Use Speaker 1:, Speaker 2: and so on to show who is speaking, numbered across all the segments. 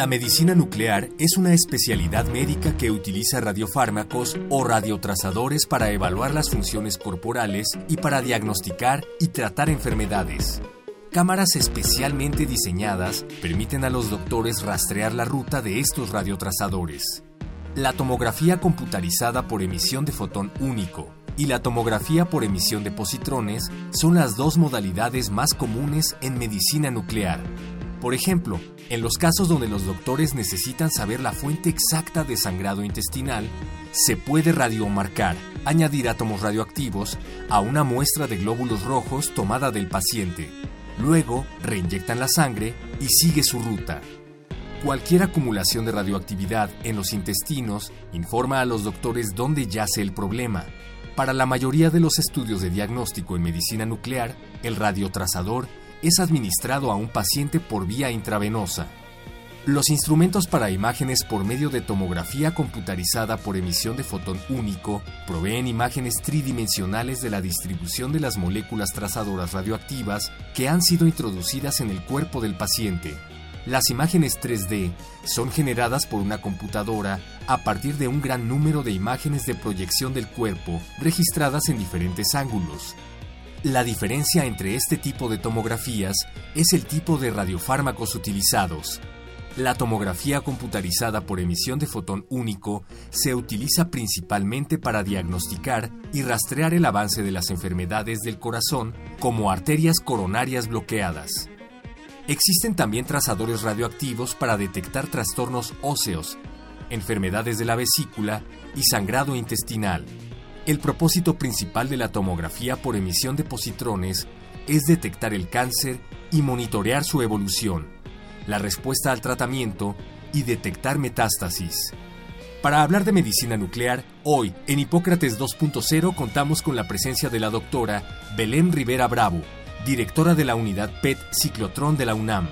Speaker 1: La medicina nuclear es una especialidad médica que utiliza radiofármacos o radiotrazadores para evaluar las funciones corporales y para diagnosticar y tratar enfermedades. Cámaras especialmente diseñadas permiten a los doctores rastrear la ruta de estos radiotrazadores. La tomografía computarizada por emisión de fotón único y la tomografía por emisión de positrones son las dos modalidades más comunes en medicina nuclear. Por ejemplo, en los casos donde los doctores necesitan saber la fuente exacta de sangrado intestinal, se puede radiomarcar, añadir átomos radioactivos a una muestra de glóbulos rojos tomada del paciente. Luego, reinyectan la sangre y sigue su ruta. Cualquier acumulación de radioactividad en los intestinos informa a los doctores dónde yace el problema. Para la mayoría de los estudios de diagnóstico en medicina nuclear, el radiotrazador es administrado a un paciente por vía intravenosa. Los instrumentos para imágenes por medio de tomografía computarizada por emisión de fotón único proveen imágenes tridimensionales de la distribución de las moléculas trazadoras radioactivas que han sido introducidas en el cuerpo del paciente. Las imágenes 3D son generadas por una computadora a partir de un gran número de imágenes de proyección del cuerpo registradas en diferentes ángulos, la diferencia entre este tipo de tomografías es el tipo de radiofármacos utilizados. La tomografía computarizada por emisión de fotón único se utiliza principalmente para diagnosticar y rastrear el avance de las enfermedades del corazón como arterias coronarias bloqueadas. Existen también trazadores radioactivos para detectar trastornos óseos, enfermedades de la vesícula y sangrado intestinal. El propósito principal de la tomografía por emisión de positrones es detectar el cáncer y monitorear su evolución, la respuesta al tratamiento y detectar metástasis. Para hablar de medicina nuclear, hoy en Hipócrates 2.0 contamos con la presencia de la doctora Belén Rivera Bravo, directora de la unidad PET Ciclotrón de la UNAM.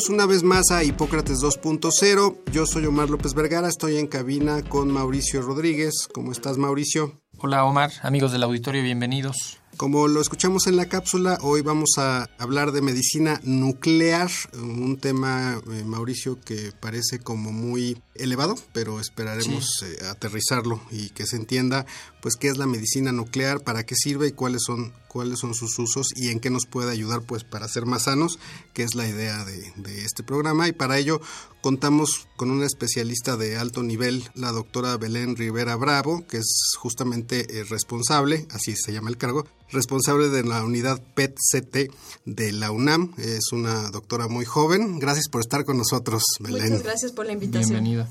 Speaker 2: Bienvenidos una vez más a Hipócrates 2.0. Yo soy Omar López Vergara, estoy en cabina con Mauricio Rodríguez. ¿Cómo estás, Mauricio?
Speaker 3: Hola, Omar, amigos del auditorio, bienvenidos.
Speaker 2: Como lo escuchamos en la cápsula, hoy vamos a hablar de medicina nuclear, un tema, eh, Mauricio, que parece como muy elevado, pero esperaremos sí. eh, aterrizarlo y que se entienda pues qué es la medicina nuclear, para qué sirve y cuáles son cuáles son sus usos y en qué nos puede ayudar pues para ser más sanos, que es la idea de, de este programa y para ello contamos con una especialista de alto nivel, la doctora Belén Rivera Bravo, que es justamente eh, responsable, así se llama el cargo, responsable de la unidad PET-CT de la UNAM. Es una doctora muy joven. Gracias por estar con nosotros, Belén.
Speaker 4: Muchas gracias por la invitación.
Speaker 3: Bienvenida.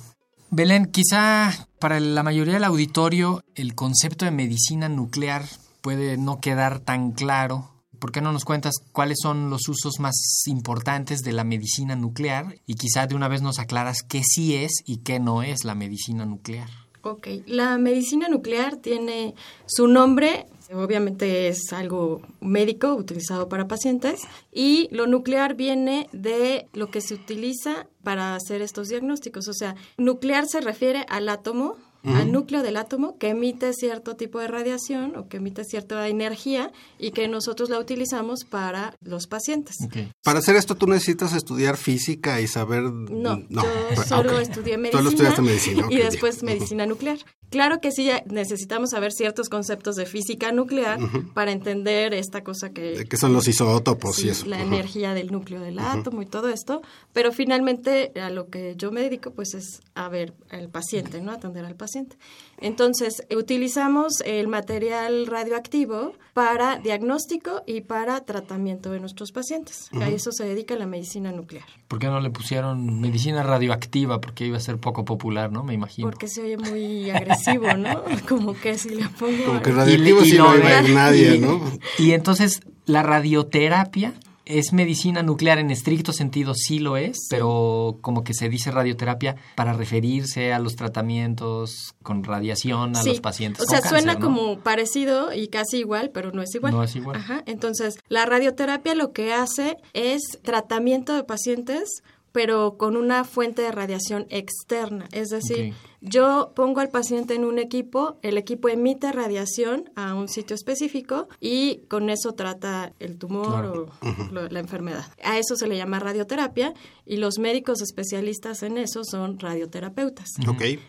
Speaker 3: Belén, quizá para la mayoría del auditorio el concepto de medicina nuclear puede no quedar tan claro. ¿Por qué no nos cuentas cuáles son los usos más importantes de la medicina nuclear? Y quizá de una vez nos aclaras qué sí es y qué no es la medicina nuclear.
Speaker 4: Ok, la medicina nuclear tiene su nombre, obviamente es algo médico utilizado para pacientes, y lo nuclear viene de lo que se utiliza para hacer estos diagnósticos. O sea, nuclear se refiere al átomo, Uh -huh. al núcleo del átomo que emite cierto tipo de radiación o que emite cierta energía y que nosotros la utilizamos para los pacientes.
Speaker 2: Okay. Para hacer esto tú necesitas estudiar física y saber...
Speaker 4: No, no. yo solo okay. estudié medicina,
Speaker 2: Solo estudiaste medicina
Speaker 4: y después medicina nuclear. Claro que sí necesitamos saber ciertos conceptos de física nuclear uh -huh. para entender esta cosa que...
Speaker 2: ¿Qué son los isótopos
Speaker 4: sí,
Speaker 2: y eso?
Speaker 4: La uh -huh. energía del núcleo del átomo y todo esto, pero finalmente a lo que yo me dedico pues es a ver al paciente, ¿no? Atender al paciente. Entonces, utilizamos el material radioactivo para diagnóstico y para tratamiento de nuestros pacientes. A eso se dedica la medicina nuclear.
Speaker 3: ¿Por qué no le pusieron medicina radioactiva? Porque iba a ser poco popular, ¿no? Me imagino.
Speaker 4: Porque se oye muy agresivo, ¿no? Como que si le pongo...
Speaker 2: Como que radioactivo
Speaker 3: Y-
Speaker 2: no
Speaker 3: lo-
Speaker 2: iba a ir nadie, ¿no?
Speaker 3: Y entonces, la radioterapia es medicina nuclear en estricto sentido, sí lo es, pero como que se dice radioterapia para referirse a los tratamientos con radiación a
Speaker 4: Sí,
Speaker 3: los pacientes.
Speaker 4: O
Speaker 3: con
Speaker 4: sea, suena
Speaker 3: cáncer, ¿no?
Speaker 4: como parecido y casi igual, pero no es igual.
Speaker 3: No es igual.
Speaker 4: Ajá. Entonces, la radioterapia lo que hace es tratamiento de pacientes, pero con una fuente de radiación externa. Es decir. Yo pongo al paciente en un equipo, el equipo emite radiación a un sitio específico y con eso trata el tumor
Speaker 3: Claro.
Speaker 4: o la enfermedad. A eso se le llama radioterapia y los médicos especialistas en eso son radioterapeutas.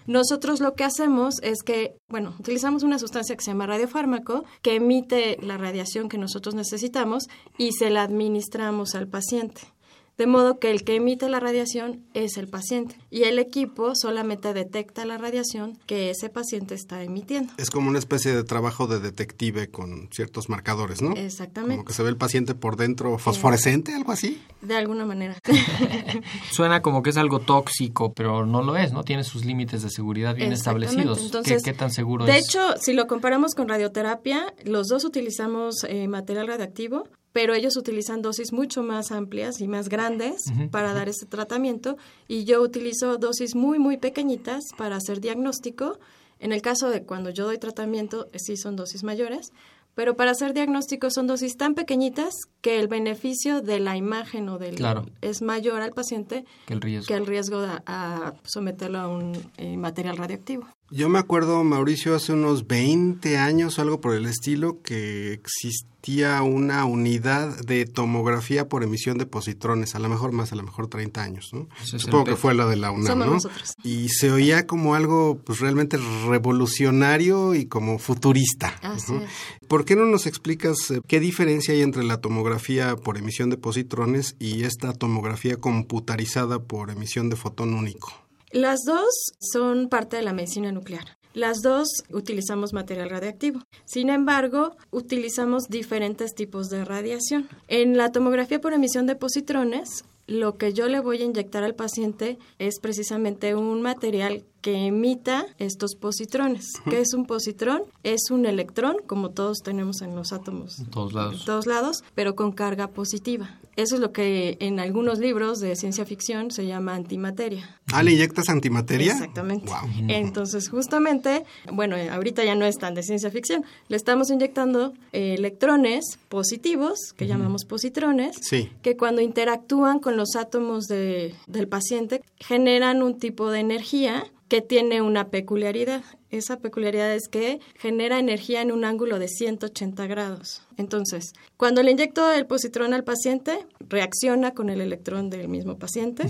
Speaker 4: Nosotros lo que hacemos es que, bueno, utilizamos una sustancia que se llama radiofármaco, que emite la radiación que nosotros necesitamos y se la administramos al paciente. De modo que el que emite la radiación es el paciente y el equipo solamente detecta la radiación que ese paciente está emitiendo.
Speaker 2: Es como una especie de trabajo de detective con ciertos marcadores, ¿no?
Speaker 4: Exactamente.
Speaker 2: Como que se ve el paciente por dentro fosforescente, algo así.
Speaker 4: De alguna manera.
Speaker 3: Suena como que es algo tóxico, pero no lo es, ¿no? Tiene sus límites de seguridad bien establecidos. ¿Qué-
Speaker 4: Entonces,
Speaker 3: ¿Qué, tan seguro
Speaker 4: De
Speaker 3: es?
Speaker 4: hecho, si lo comparamos con radioterapia, los dos utilizamos eh, material radioactivo, pero ellos utilizan dosis mucho más amplias y más grandes para dar este tratamiento y yo utilizo dosis muy, muy pequeñitas para hacer diagnóstico. En el caso de cuando yo doy tratamiento, eh, sí son dosis mayores, pero para hacer diagnóstico son dosis tan pequeñitas que el beneficio de la imagen o del
Speaker 3: Claro.
Speaker 4: es mayor al paciente
Speaker 3: que el riesgo.
Speaker 4: que el riesgo de, a someterlo a un eh, material radioactivo.
Speaker 2: Yo me acuerdo, Mauricio, hace unos 20 años o algo por el estilo, que existía una unidad de tomografía por emisión de positrones, a lo mejor más, a lo mejor 30 años, ¿no?
Speaker 3: Es
Speaker 2: Supongo que fue la de la UNAM,
Speaker 4: Somos
Speaker 2: ¿no?
Speaker 4: nosotros.
Speaker 2: Y se oía como algo pues realmente revolucionario y como futurista.
Speaker 4: Así
Speaker 2: Ujú.
Speaker 4: es.
Speaker 2: ¿Por qué no nos explicas eh, qué diferencia hay entre la tomografía por emisión de positrones y esta tomografía computarizada por emisión de fotón único?
Speaker 4: Las dos son parte de la medicina nuclear. Las dos utilizamos material radiactivo. Sin embargo, utilizamos diferentes tipos de radiación. En la tomografía por emisión de positrones, lo que yo le voy a inyectar al paciente es precisamente un material que emita estos positrones. ¿Qué es un positrón? Es un electrón, como todos tenemos en los átomos
Speaker 3: En todos lados.
Speaker 4: en todos lados, pero con carga positiva. Eso es lo que en algunos libros de ciencia ficción se llama antimateria.
Speaker 2: Ah, ¿le inyectas antimateria?
Speaker 4: Exactamente.
Speaker 2: Wow.
Speaker 4: Entonces, justamente, bueno, ahorita ya no es tan de ciencia ficción, le estamos inyectando eh, electrones positivos, que llamamos positrones,
Speaker 2: Sí.
Speaker 4: que cuando interactúan con los átomos de- del paciente generan un tipo de energía que tiene una peculiaridad. Esa peculiaridad es que genera energía en un ángulo de 180 grados. Entonces, cuando le inyecto el positrón al paciente, reacciona con el electrón del mismo paciente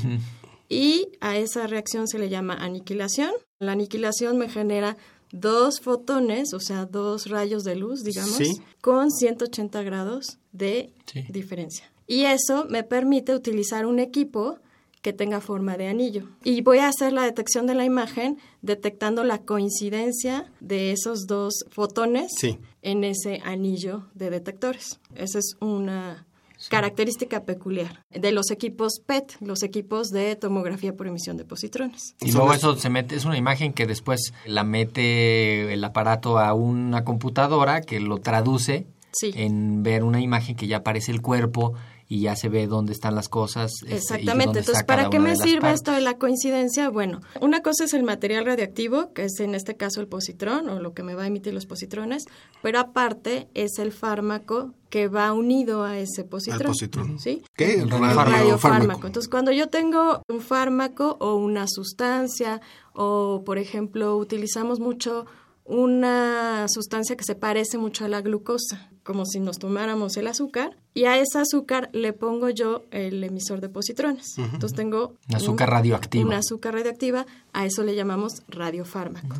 Speaker 4: y a esa reacción se le llama aniquilación. La aniquilación me genera dos fotones, o sea, dos rayos de luz, digamos,
Speaker 2: Sí.
Speaker 4: con 180 grados de
Speaker 3: Sí.
Speaker 4: diferencia. Y eso me permite utilizar un equipo que tenga forma de anillo. Y voy a hacer la detección de la imagen detectando la coincidencia de esos dos fotones
Speaker 2: Sí.
Speaker 4: en ese anillo de detectores. Esa es una característica peculiar de los equipos PET, los equipos de tomografía por emisión de positrones.
Speaker 3: Y luego eso se mete, es una imagen que después la mete el aparato a una computadora que lo traduce
Speaker 4: Sí.
Speaker 3: en ver una imagen que ya aparece el cuerpo y ya se ve dónde están las cosas. este,
Speaker 4: Exactamente. Entonces, ¿para qué me sirve
Speaker 3: partes.
Speaker 4: esto de la coincidencia? Bueno, una cosa es el material radiactivo, que es en este caso el positrón o lo que me va a emitir los positrones, pero aparte es el fármaco que va unido a ese positrón.
Speaker 2: Al positrón.
Speaker 4: ¿Sí?
Speaker 2: ¿Qué?
Speaker 3: El
Speaker 2: El
Speaker 3: radiofármaco.
Speaker 4: radiofármaco. Entonces, cuando yo tengo un fármaco o una sustancia, o por ejemplo, utilizamos mucho una sustancia que se parece mucho a la glucosa, como si nos tomáramos el azúcar, y a ese azúcar le pongo yo el emisor de positrones. Entonces tengo
Speaker 3: Un azúcar radioactiva.
Speaker 4: Un azúcar radioactiva, a eso le llamamos radiofármaco.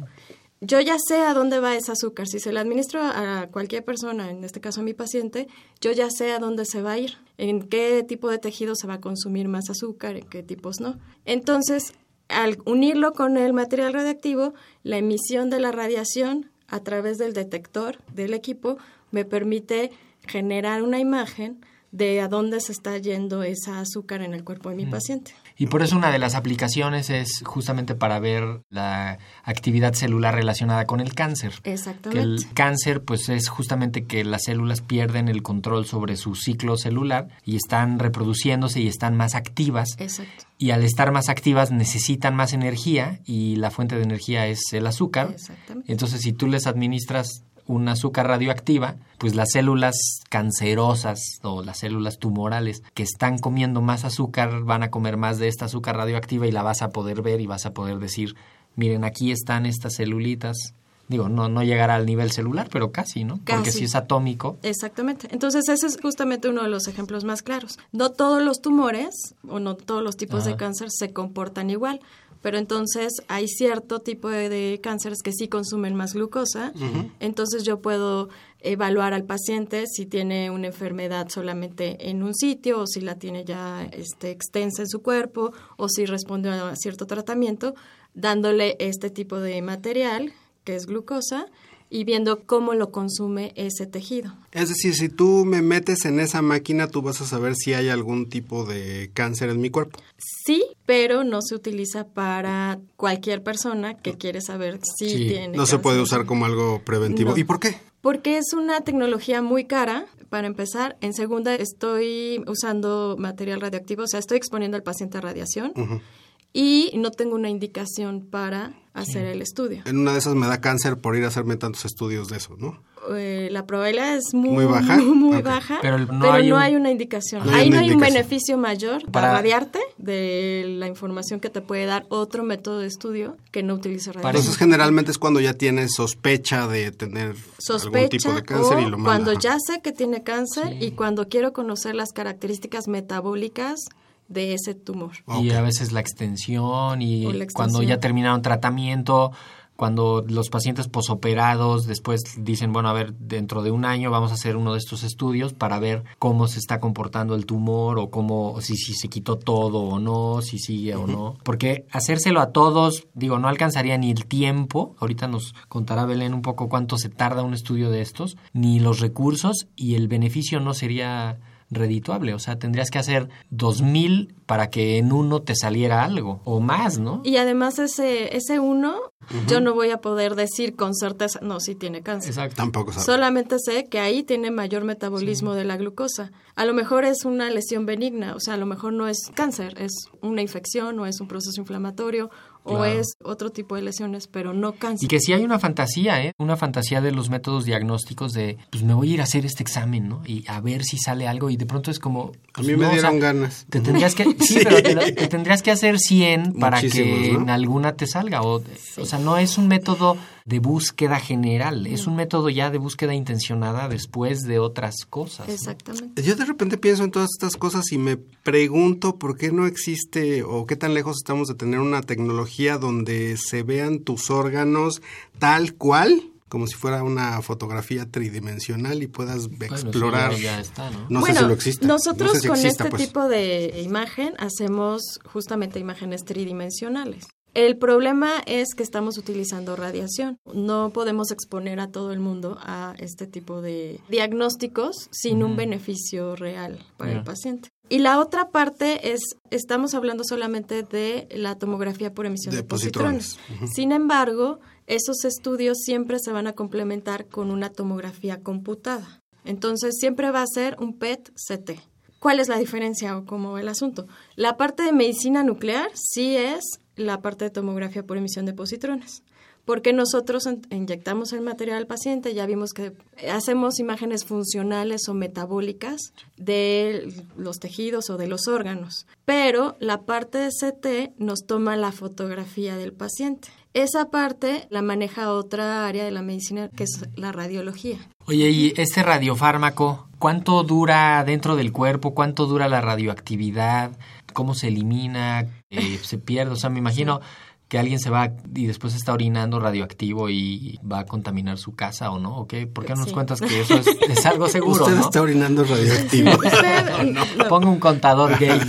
Speaker 4: Yo ya sé a dónde va ese azúcar. Si se le administro a cualquier persona, en este caso a mi paciente, yo ya sé a dónde se va a ir, en qué tipo de tejido se va a consumir más azúcar, en qué tipos no. Entonces, al unirlo con el material radiactivo, la emisión de la radiación a través del detector del equipo me permite generar una imagen de a dónde se está yendo esa azúcar en el cuerpo de mi paciente.
Speaker 3: Y por eso una de las aplicaciones es justamente para ver la actividad celular relacionada con el cáncer.
Speaker 4: Exactamente.
Speaker 3: Que el cáncer pues es justamente que las células pierden el control sobre su ciclo celular y están reproduciéndose y están más activas.
Speaker 4: Exacto.
Speaker 3: Y al estar más activas necesitan más energía y la fuente de energía es el azúcar.
Speaker 4: Exactamente.
Speaker 3: Entonces si tú les administras un azúcar radioactiva, pues las células cancerosas o las células tumorales que están comiendo más azúcar van a comer más de esta azúcar radioactiva y la vas a poder ver y vas a poder decir, miren, aquí están estas celulitas. Digo, no, no llegará al nivel celular, pero casi, ¿no? Porque si es atómico,
Speaker 4: Exactamente. Entonces, ese es justamente uno de los ejemplos más claros. No todos los tumores o no todos los tipos de cáncer se comportan igual, pero entonces hay cierto tipo de, de cánceres que sí consumen más glucosa. Entonces, yo puedo evaluar al paciente si tiene una enfermedad solamente en un sitio o si la tiene ya este, extensa en su cuerpo o si responde a cierto tratamiento, dándole este tipo de material que es glucosa y viendo cómo lo consume ese tejido.
Speaker 2: Es decir, si tú me metes en esa máquina, tú vas a saber si hay algún tipo de cáncer en mi cuerpo.
Speaker 4: Sí, pero no se utiliza para cualquier persona que quiere saber si
Speaker 3: Sí,
Speaker 4: tiene.
Speaker 2: No se puede usar como algo preventivo.
Speaker 4: No.
Speaker 2: ¿Y por qué?
Speaker 4: Porque es una tecnología muy cara, para empezar. En segunda, estoy usando material radioactivo, o sea, estoy exponiendo al paciente a radiación
Speaker 2: Ujú.
Speaker 4: Y no tengo una indicación para hacer el estudio.
Speaker 2: En una de esas me da cáncer por ir a hacerme tantos estudios de eso, ¿no?
Speaker 4: Eh, la probabilidad es muy,
Speaker 2: ¿Muy baja?
Speaker 4: muy
Speaker 2: Ok.
Speaker 4: baja,
Speaker 3: Pero
Speaker 4: pero,
Speaker 3: no
Speaker 4: no,
Speaker 3: hay
Speaker 4: hay,
Speaker 3: un-
Speaker 4: una indicación.
Speaker 2: No hay
Speaker 4: Ahí
Speaker 2: una
Speaker 4: no hay un beneficio mayor
Speaker 3: Para-
Speaker 4: para radiarte de la información que te puede dar otro método de estudio que no utilice radiación.
Speaker 2: Entonces generalmente es cuando ya tienes sospecha de tener algún tipo de cáncer
Speaker 4: o
Speaker 2: y lo manda.
Speaker 4: cuando ya sé que tiene cáncer y cuando quiero conocer las características metabólicas de ese tumor.
Speaker 3: y
Speaker 2: Ok.
Speaker 3: a veces la extensión y cuando ya terminaron tratamiento, cuando los pacientes posoperados después dicen, bueno, a ver, dentro de un año vamos a hacer uno de estos estudios para ver cómo se está comportando el tumor o cómo, si, si se quitó todo o no, si sigue o no. Porque hacérselo a todos, digo, no alcanzaría ni el tiempo, ahorita nos contará Belén un poco cuánto se tarda un estudio de estos, ni los recursos y el beneficio no sería redituable, o sea, tendrías que hacer dos mil para que en uno te saliera algo o más, ¿no?
Speaker 4: Y además ese, ese uno, yo no voy a poder decir con certeza, no, sí tiene cáncer.
Speaker 3: Exacto.
Speaker 2: Tampoco sabe.
Speaker 4: Solamente sé que ahí tiene mayor metabolismo de la glucosa. A lo mejor es una lesión benigna, o sea, a lo mejor no es cáncer, es una infección o es un proceso inflamatorio o
Speaker 3: Claro.
Speaker 4: es otro tipo de lesiones, pero no cáncer.
Speaker 3: Y que sí hay una fantasía, ¿eh? Una fantasía de los métodos diagnósticos de, pues me voy a ir a hacer este examen, ¿no? Y a ver si sale algo y de pronto es como...
Speaker 2: A
Speaker 3: pues,
Speaker 2: mí
Speaker 3: no,
Speaker 2: me
Speaker 3: o sea,
Speaker 2: dieron ganas.
Speaker 3: Te tendrías que, sí, pero te, lo- te tendrías que hacer 100 para
Speaker 2: Muchísimos,
Speaker 3: que
Speaker 2: ¿no?
Speaker 3: en alguna te salga. O, o sea, no es un método de búsqueda general, es un método ya de búsqueda intencionada después de otras cosas. ¿no?
Speaker 4: Exactamente.
Speaker 2: Yo de repente pienso en todas estas cosas y me pregunto por qué no existe o qué tan lejos estamos de tener una tecnología donde se vean tus órganos tal cual, como si fuera una fotografía tridimensional y puedas
Speaker 3: Bueno,
Speaker 2: explorar.
Speaker 3: ya, ya está, ¿no?
Speaker 2: No
Speaker 4: bueno,
Speaker 2: sé si lo existe.
Speaker 4: nosotros
Speaker 2: No sé si
Speaker 4: con
Speaker 2: exista,
Speaker 4: este
Speaker 2: pues.
Speaker 4: tipo de imagen hacemos justamente imágenes tridimensionales. El problema es que estamos utilizando radiación. No podemos exponer a todo el mundo a este tipo de diagnósticos sin un beneficio real para el paciente. Y la otra parte es, estamos hablando solamente de la tomografía por emisión
Speaker 2: De
Speaker 4: de, positrones.
Speaker 2: positrones.
Speaker 4: Sin embargo, esos estudios siempre se van a complementar con una tomografía computada. Entonces, siempre va a ser un PET-CT. ¿Cuál es la diferencia o cómo va el asunto? La parte de medicina nuclear sí es la parte de tomografía por emisión de positrones. Porque nosotros inyectamos el material al paciente, ya vimos que hacemos imágenes funcionales o metabólicas de los tejidos o de los órganos. Pero la parte de CT nos toma la fotografía del paciente. Esa parte la maneja otra área de la medicina que es la radiología.
Speaker 3: Oye, y este radiofármaco, ¿cuánto dura dentro del cuerpo? ¿Cuánto dura la radioactividad? ¿Cómo se elimina? Eh, ¿Se pierde? O sea, me imagino que alguien se va y después está orinando radioactivo y va a contaminar su casa o no? ¿O qué? ¿Por qué no nos
Speaker 4: Sí.
Speaker 3: cuentas que eso es, es algo seguro,
Speaker 2: Usted
Speaker 3: no?
Speaker 2: está orinando radioactivo.
Speaker 4: No.
Speaker 3: Ponga un contador en-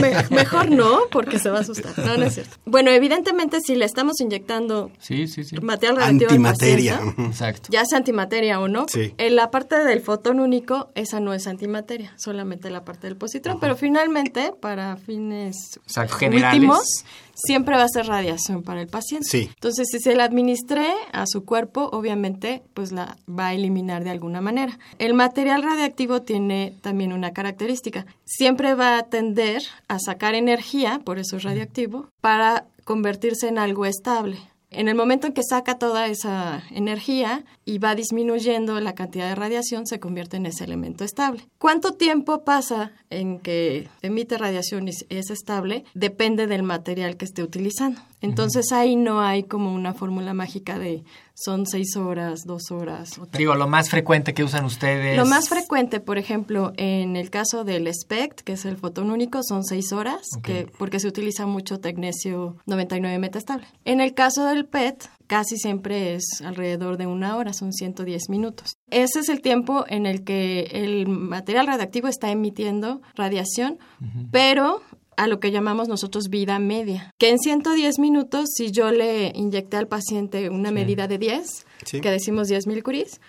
Speaker 4: Me- mejor no, porque se va a asustar. No, no es cierto. Bueno, evidentemente, si le estamos inyectando
Speaker 3: Sí, sí, sí.
Speaker 4: material radioactivo al
Speaker 2: Antimateria.
Speaker 4: paciente.
Speaker 3: Exacto.
Speaker 4: ya sea antimateria o no,
Speaker 2: Sí.
Speaker 4: en la parte del fotón único, esa no es antimateria, solamente la parte del positrón, pero finalmente, para fines
Speaker 3: Exacto, generales.
Speaker 4: últimos, siempre va a ser radiación para el paciente.
Speaker 2: Sí.
Speaker 4: Entonces, si se la administré a su cuerpo, obviamente, pues la va a eliminar de alguna manera. El material radiactivo tiene también una característica. Siempre va a tender a sacar energía, por eso es radioactivo, para convertirse en algo estable. En el momento en que saca toda esa energía y va disminuyendo la cantidad de radiación, se convierte en ese elemento estable. ¿Cuánto tiempo pasa en que emite radiación y es estable? Depende del material que esté utilizando. Entonces ahí no hay como una fórmula mágica de son seis horas, dos horas. o
Speaker 3: Digo, lo más frecuente que usan ustedes.
Speaker 4: lo más frecuente, por ejemplo, en el caso del SPECT, que es el fotón único, son seis horas, que, porque se utiliza mucho tecnesio 99 metastable. En el caso del PET, casi siempre es alrededor de una hora, son 110 minutos. Ese es el tiempo en el que el material radiactivo está emitiendo radiación, pero a lo que llamamos nosotros vida media. Que en 110 minutos, si yo le inyecté al paciente una medida de 10,
Speaker 2: Sí.
Speaker 4: que decimos 10 milicuries,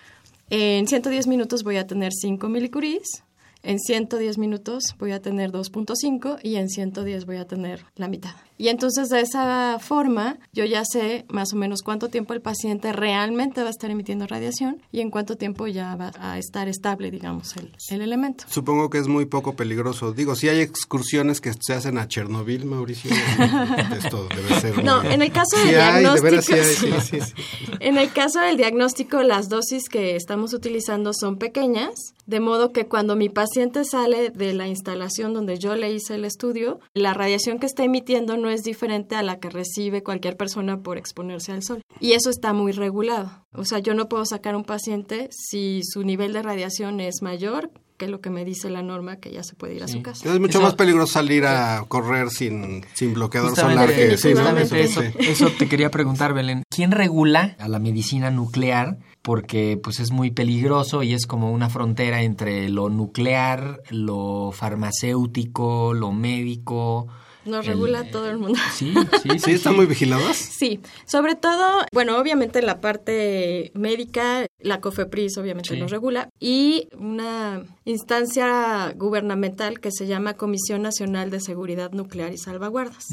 Speaker 4: en 110 minutos voy a tener 5 milicuries, en 110 minutos voy a tener 2.5 y en 110 voy a tener la mitad. Y entonces de esa forma yo ya sé más o menos cuánto tiempo el paciente realmente va a estar emitiendo radiación y en cuánto tiempo ya va a estar estable, digamos, el, el elemento.
Speaker 2: Supongo que es muy poco peligroso. Digo, si hay excursiones que se hacen a Chernobyl, Mauricio, esto debe ser...
Speaker 4: No,
Speaker 2: muy-
Speaker 4: en el caso del diagnóstico...
Speaker 2: sí, sí.
Speaker 4: En el caso del diagnóstico, las dosis que estamos utilizando son pequeñas, de modo que cuando mi paciente sale de la instalación donde yo le hice el estudio, la radiación que está emitiendo no es diferente a la que recibe cualquier persona por exponerse al sol. Y eso está muy regulado. O sea, yo no puedo sacar un paciente si su nivel de radiación es mayor que lo que me dice la norma que ya se puede ir a su casa.
Speaker 2: Es mucho
Speaker 3: Eso-
Speaker 2: más peligroso salir a correr sin, sin bloqueador
Speaker 3: Justamente,
Speaker 2: solar que sí,
Speaker 3: eso,
Speaker 2: Sí.
Speaker 3: eso te quería preguntar, Belén. ¿Quién regula a la medicina nuclear? Porque pues es muy peligroso y es como una frontera entre lo nuclear, lo farmacéutico, lo médico.
Speaker 4: Nos
Speaker 3: el-
Speaker 4: regula todo el mundo.
Speaker 3: Sí, sí, sí.
Speaker 2: ¿Sí están muy vigilados?
Speaker 4: Sí, sobre todo, bueno, obviamente la parte médica, la COFEPRIS obviamente
Speaker 3: Sí.
Speaker 4: nos regula, y una instancia gubernamental que se llama Comisión Nacional de Seguridad Nuclear y Salvaguardas.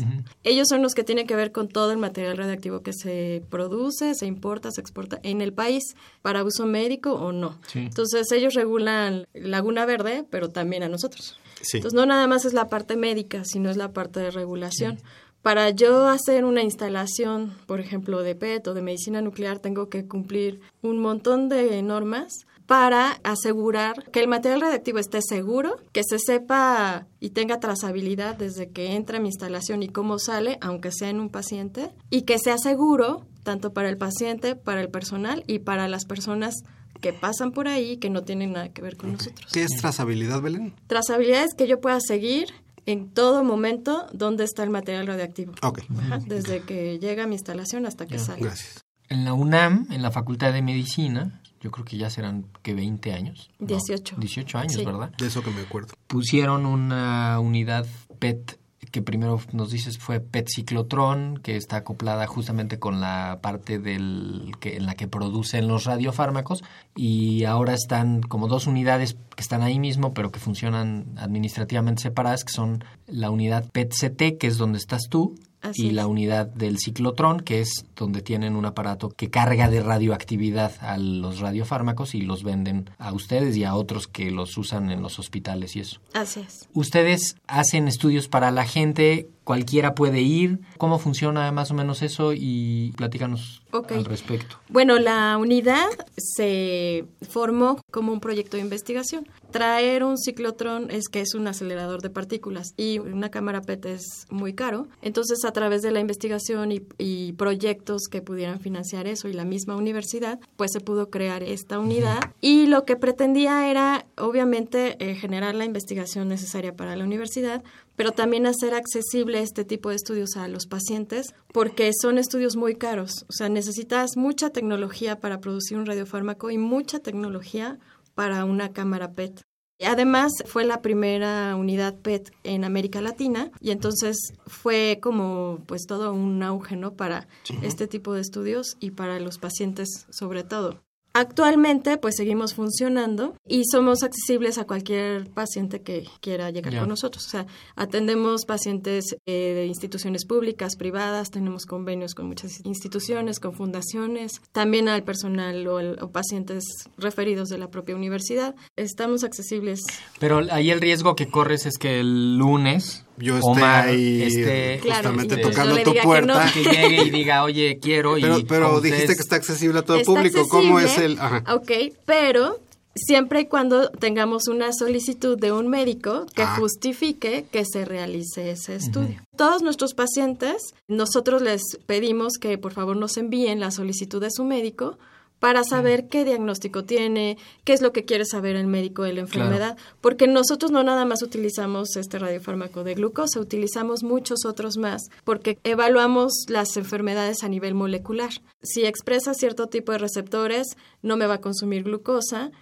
Speaker 4: Ellos son los que tienen que ver con todo el material radiactivo que se produce, se importa, se exporta en el país para uso médico o no.
Speaker 3: Sí.
Speaker 4: Entonces ellos regulan Laguna Verde, pero también a nosotros.
Speaker 2: Sí.
Speaker 4: Entonces no nada más es la parte médica, sino es la parte de regulación. Para yo hacer una instalación, por ejemplo, de PET o de medicina nuclear, tengo que cumplir un montón de normas para asegurar que el material radiactivo esté seguro, que se sepa y tenga trazabilidad desde que entra a mi instalación y cómo sale, aunque sea en un paciente, y que sea seguro tanto para el paciente, para el personal y para las personas que pasan por ahí que no tienen nada que ver con nosotros.
Speaker 2: ¿Qué es trazabilidad, Belén?
Speaker 4: Trazabilidad es que yo pueda seguir en todo momento dónde está el material radioactivo.
Speaker 2: Ok,
Speaker 4: Ajá, desde que llega a mi instalación hasta que sale.
Speaker 2: gracias.
Speaker 3: En la UNAM, en la Facultad de Medicina, yo creo que ya serán que 20 años. ¿no?
Speaker 4: 18.
Speaker 3: 18 años,
Speaker 4: Sí.
Speaker 3: ¿verdad?
Speaker 2: De eso que me acuerdo.
Speaker 3: pusieron una unidad PET que primero nos dices fue PET ciclotrón, que está acoplada justamente con la parte del que en la que producen los radiofármacos y ahora están como dos unidades que están ahí mismo, pero que funcionan administrativamente separadas, que son la unidad PET-CT, que es donde estás tú,
Speaker 4: Así
Speaker 3: y
Speaker 4: es.
Speaker 3: la unidad del ciclotrón, que es donde tienen un aparato que carga de radioactividad a los radiofármacos y los venden a ustedes y a otros que los usan en los hospitales y eso.
Speaker 4: Así es.
Speaker 3: Ustedes hacen estudios para la gente, cualquiera puede ir. ¿Cómo funciona más o menos eso? Y platícanos al respecto.
Speaker 4: Bueno, la unidad se formó como un proyecto de investigación. Traer un ciclotrón es que es un acelerador de partículas y una cámara PET es muy caro. Entonces, a través de la investigación y, y proyectos que pudieran financiar eso y la misma universidad, pues se pudo crear esta unidad. Y lo que pretendía era, obviamente, eh, generar la investigación necesaria para la universidad, pero también hacer accesible este tipo de estudios a los pacientes, porque son estudios muy caros. O sea, necesitas mucha tecnología para producir un radiofármaco y mucha tecnología para una cámara PET. Además, fue la primera unidad PET en América Latina y entonces fue como pues todo un auge, ¿no? Para este tipo de estudios y para los pacientes sobre todo. Actualmente, pues seguimos funcionando y somos accesibles a cualquier paciente que quiera llegar con nosotros. O sea, atendemos pacientes eh, de instituciones públicas, privadas, tenemos convenios con muchas instituciones, con fundaciones, también al personal o, o pacientes referidos de la propia universidad. Estamos accesibles.
Speaker 3: Pero ahí el riesgo que corres es que el lunes
Speaker 2: yo esté
Speaker 3: Omar
Speaker 2: ahí
Speaker 3: esté
Speaker 2: justamente
Speaker 4: Claro,
Speaker 2: tocando tu
Speaker 4: que
Speaker 2: puerta.
Speaker 4: no.
Speaker 3: que llegue y diga, oye, quiero.
Speaker 2: Pero,
Speaker 3: y
Speaker 2: pero dijiste
Speaker 3: ustedes-
Speaker 2: que está accesible a todo
Speaker 4: Está
Speaker 2: público. ¿Cómo es
Speaker 4: accesible,
Speaker 2: el...? Ajá.
Speaker 4: Ok, pero siempre y cuando tengamos una solicitud de un médico que
Speaker 2: Ah.
Speaker 4: justifique que se realice ese estudio. Todos nuestros pacientes, nosotros les pedimos que por favor nos envíen la solicitud de su médico para saber qué diagnóstico tiene, qué es lo que quiere saber el médico de la enfermedad, porque nosotros no nada más utilizamos este radiofármaco de glucosa, utilizamos muchos otros más, porque evaluamos las enfermedades a nivel molecular. Si expresa cierto tipo de receptores, no me va a consumir glucosa.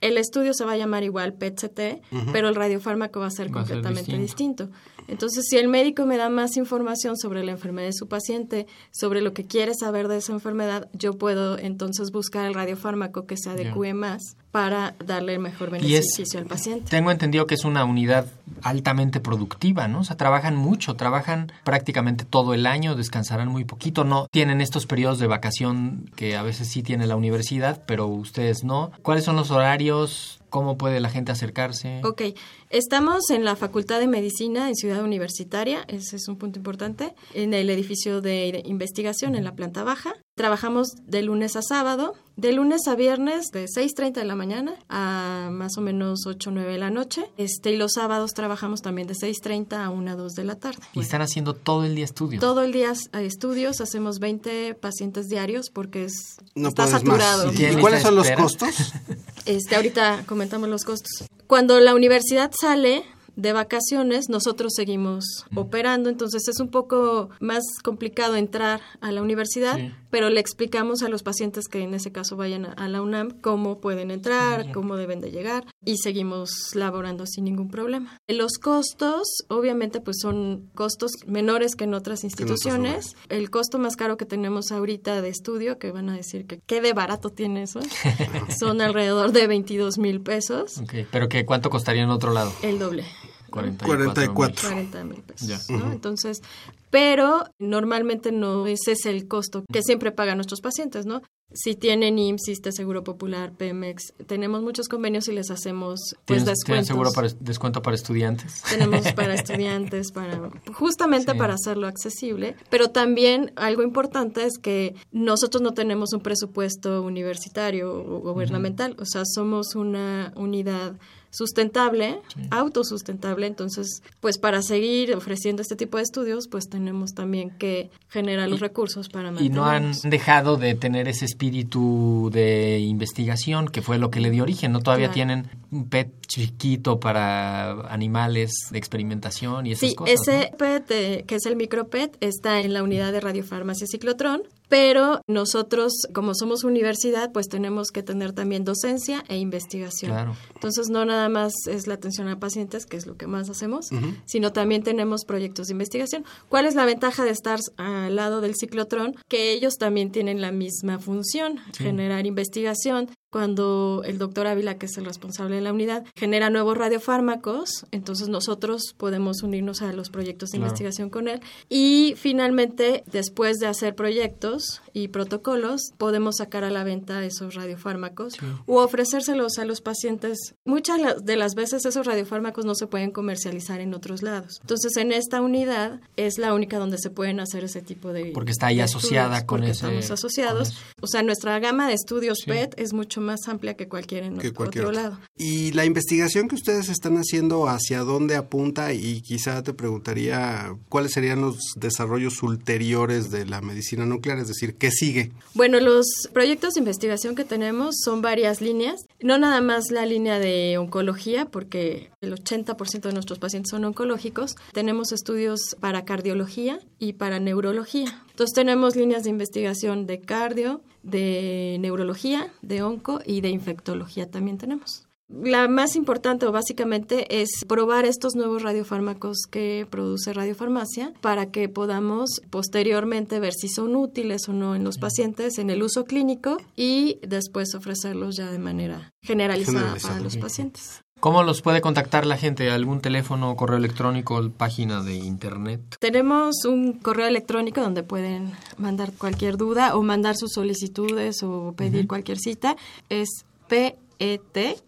Speaker 4: El estudio se va a llamar igual PET-CT, pero el radiofármaco va a ser
Speaker 3: Va a ser
Speaker 4: completamente
Speaker 3: distinto.
Speaker 4: distinto. Entonces, si el médico me da más información sobre la enfermedad de su paciente, sobre lo que quiere saber de esa enfermedad, yo puedo entonces buscar el radiofármaco que se adecue más para darle el mejor
Speaker 3: es-
Speaker 4: beneficio al paciente.
Speaker 3: Tengo entendido que es una unidad altamente productiva, ¿no? O sea, trabajan mucho, trabajan prácticamente todo el año, descansarán muy poquito, no tienen estos periodos de vacación que a veces sí tiene la universidad, pero ustedes no. ¿Cuáles son los horarios? ¿Cómo puede la gente acercarse?
Speaker 4: Ok, estamos en la Facultad de Medicina en Ciudad Universitaria, ese es un punto importante, en el edificio de investigación en la planta baja. Trabajamos de lunes a sábado, de lunes a viernes de 6.30 de la mañana a más o menos 8 o 9 de la noche. Este, y los sábados trabajamos también de 6.30 a 1 o 2 de la tarde.
Speaker 3: Y están haciendo todo el día estudios.
Speaker 4: Todo el día estudios, hacemos 20 pacientes diarios porque es,
Speaker 2: No
Speaker 4: está saturado.
Speaker 2: más.
Speaker 3: ¿Tienen
Speaker 2: ¿Y cuáles son los costos?
Speaker 4: Este, ahorita comentamos los costos. Cuando la universidad sale de vacaciones, nosotros seguimos operando, entonces es un poco más complicado entrar a la universidad,
Speaker 3: Sí.
Speaker 4: Pero le explicamos a los pacientes que en ese caso vayan a, a la UNAM cómo pueden entrar, cómo deben de llegar y seguimos laborando sin ningún problema. Los costos, obviamente, pues son costos menores que en otras instituciones. El costo más caro que tenemos ahorita de estudio, que van a decir que qué de barato tiene eso, son alrededor de 22 mil pesos,
Speaker 3: Ok, Pero que ¿cuánto costaría en otro lado?
Speaker 4: el doble.
Speaker 3: 44.
Speaker 2: 44.
Speaker 4: 40 mil pesos,
Speaker 3: Ya.
Speaker 4: ¿no? Entonces, pero normalmente no ese es el costo que siempre pagan nuestros pacientes, ¿no? Si tienen IMSS, ISSSTE, Seguro Popular, Pemex, tenemos muchos convenios y les hacemos pues
Speaker 3: ¿Tienen,
Speaker 4: descuentos.
Speaker 3: tienen seguro para, descuento para estudiantes?
Speaker 4: Tenemos para estudiantes, para justamente
Speaker 3: Sí.
Speaker 4: para hacerlo accesible, pero también algo importante es que nosotros no tenemos un presupuesto universitario o gubernamental, o sea, somos una unidad sustentable, autosustentable, entonces, pues para seguir ofreciendo este tipo de estudios, pues tenemos también que generar los recursos para
Speaker 3: Y no han dejado de tener ese espíritu de investigación que fue lo que le dio origen, ¿no? Todavía
Speaker 4: Claro.
Speaker 3: tienen un PET chiquito para animales de experimentación y esas
Speaker 4: Sí,
Speaker 3: cosas.
Speaker 4: ese
Speaker 3: ¿no?
Speaker 4: PET, eh, que es el micropet, está en la unidad de radiofarmacia ciclotrón, pero nosotros, como somos universidad, pues tenemos que tener también docencia e investigación.
Speaker 3: Claro.
Speaker 4: Entonces, no nada más es la atención a pacientes, que es lo que más hacemos, sino también tenemos proyectos de investigación. ¿Cuál es la ventaja de estar al lado del ciclotrón? Que ellos también tienen la misma función, generar investigación. Cuando el doctor Ávila, que es el responsable de la unidad, genera nuevos radiofármacos, entonces nosotros podemos unirnos a los proyectos de
Speaker 3: Claro.
Speaker 4: investigación con él. Y finalmente, después de hacer proyectos y protocolos, podemos sacar a la venta esos radiofármacos u ofrecérselos a los pacientes. Muchas de las veces esos radiofármacos no se pueden comercializar en otros lados. Entonces, en esta unidad es la única donde se pueden hacer ese tipo de
Speaker 3: Porque está ahí asociada con ese-
Speaker 4: estamos asociados.
Speaker 3: eso.
Speaker 4: O sea, nuestra gama de estudios
Speaker 3: Sí.
Speaker 4: PET es mucho más amplia que cualquier en
Speaker 2: que
Speaker 4: otro
Speaker 2: cualquier otro.
Speaker 4: lado.
Speaker 2: Y la investigación que ustedes están haciendo, ¿hacia dónde apunta? Y quizá te preguntaría cuáles serían los desarrollos ulteriores de la medicina nuclear, es decir, qué sigue?
Speaker 4: Bueno, los proyectos de investigación que tenemos son varias líneas, no nada más la línea de oncología, porque el 80% de nuestros pacientes son oncológicos, tenemos estudios para cardiología y para neurología. Entonces tenemos líneas de investigación de cardio, de neurología, de onco y de infectología también tenemos. La más importante o básicamente es probar estos nuevos radiofármacos que produce radiofarmacia para que podamos posteriormente ver si son útiles o no en los pacientes en el uso clínico y después ofrecerlos ya de manera generalizada para los pacientes.
Speaker 3: ¿Cómo los puede contactar la gente? ¿Algún teléfono, correo electrónico, página de internet?
Speaker 4: Tenemos un correo electrónico donde pueden mandar cualquier duda o mandar sus solicitudes o pedir cualquier cita. Es p et.unam.mx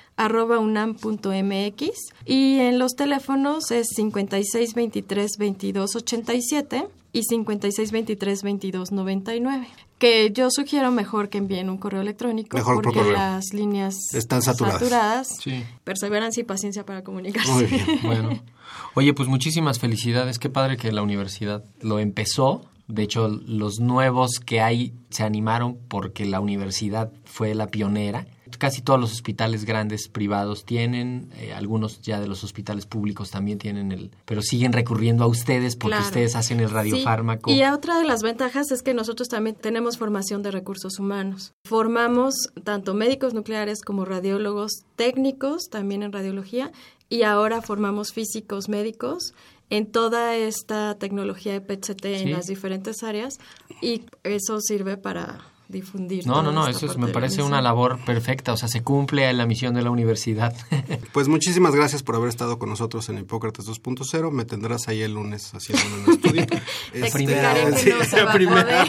Speaker 4: y en los teléfonos es 5623-2287 y 5623-2299 que yo sugiero mejor que envíen un correo electrónico porque las líneas
Speaker 2: están saturadas.
Speaker 4: Perseverancia y paciencia para comunicarse.
Speaker 2: Muy bien.
Speaker 3: Bueno. Oye, pues muchísimas felicidades. Qué padre que la universidad lo empezó. De hecho, los nuevos que hay se animaron porque la universidad fue la pionera casi todos los hospitales grandes privados tienen, eh, algunos ya de los hospitales públicos también tienen el, pero siguen recurriendo a ustedes porque ustedes hacen el radiofármaco.
Speaker 4: Y otra de las ventajas es que nosotros también tenemos formación de recursos humanos. Formamos tanto médicos nucleares como radiólogos técnicos también en radiología y ahora formamos físicos médicos en toda esta tecnología de PCT en las diferentes áreas y eso sirve para difundir.
Speaker 3: No, no, no, eso me parece una labor perfecta, o sea, se cumple la misión de la universidad.
Speaker 2: pues muchísimas gracias por haber estado con nosotros en Hipócrates 2.0. Me tendrás ahí el lunes haciendo un estudio.
Speaker 4: Este, primera, primera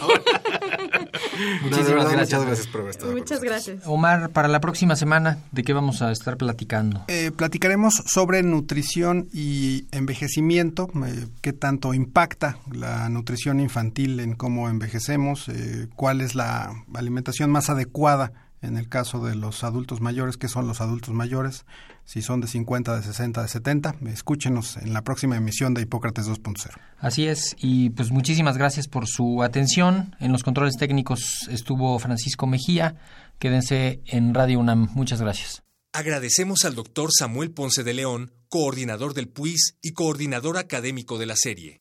Speaker 2: Muchísimas gracias. Muchas gracias por haber estado
Speaker 4: Muchas gracias.
Speaker 3: Omar, para la próxima semana, ¿de qué vamos a estar platicando?
Speaker 2: Eh, platicaremos sobre nutrición y envejecimiento, eh, qué tanto impacta la nutrición infantil en cómo envejecemos, eh, cuál es la alimentación más adecuada en el caso de los adultos mayores, que son los adultos mayores, si son de 50, de 60, de 70. Escúchenos en la próxima emisión de Hipócrates 2.0.
Speaker 3: Así es, y pues muchísimas gracias por su atención. En los controles técnicos estuvo Francisco Mejía. Quédense en Radio UNAM. Muchas gracias.
Speaker 1: Agradecemos al doctor Samuel Ponce de León, coordinador del PUIS y coordinador académico de la serie.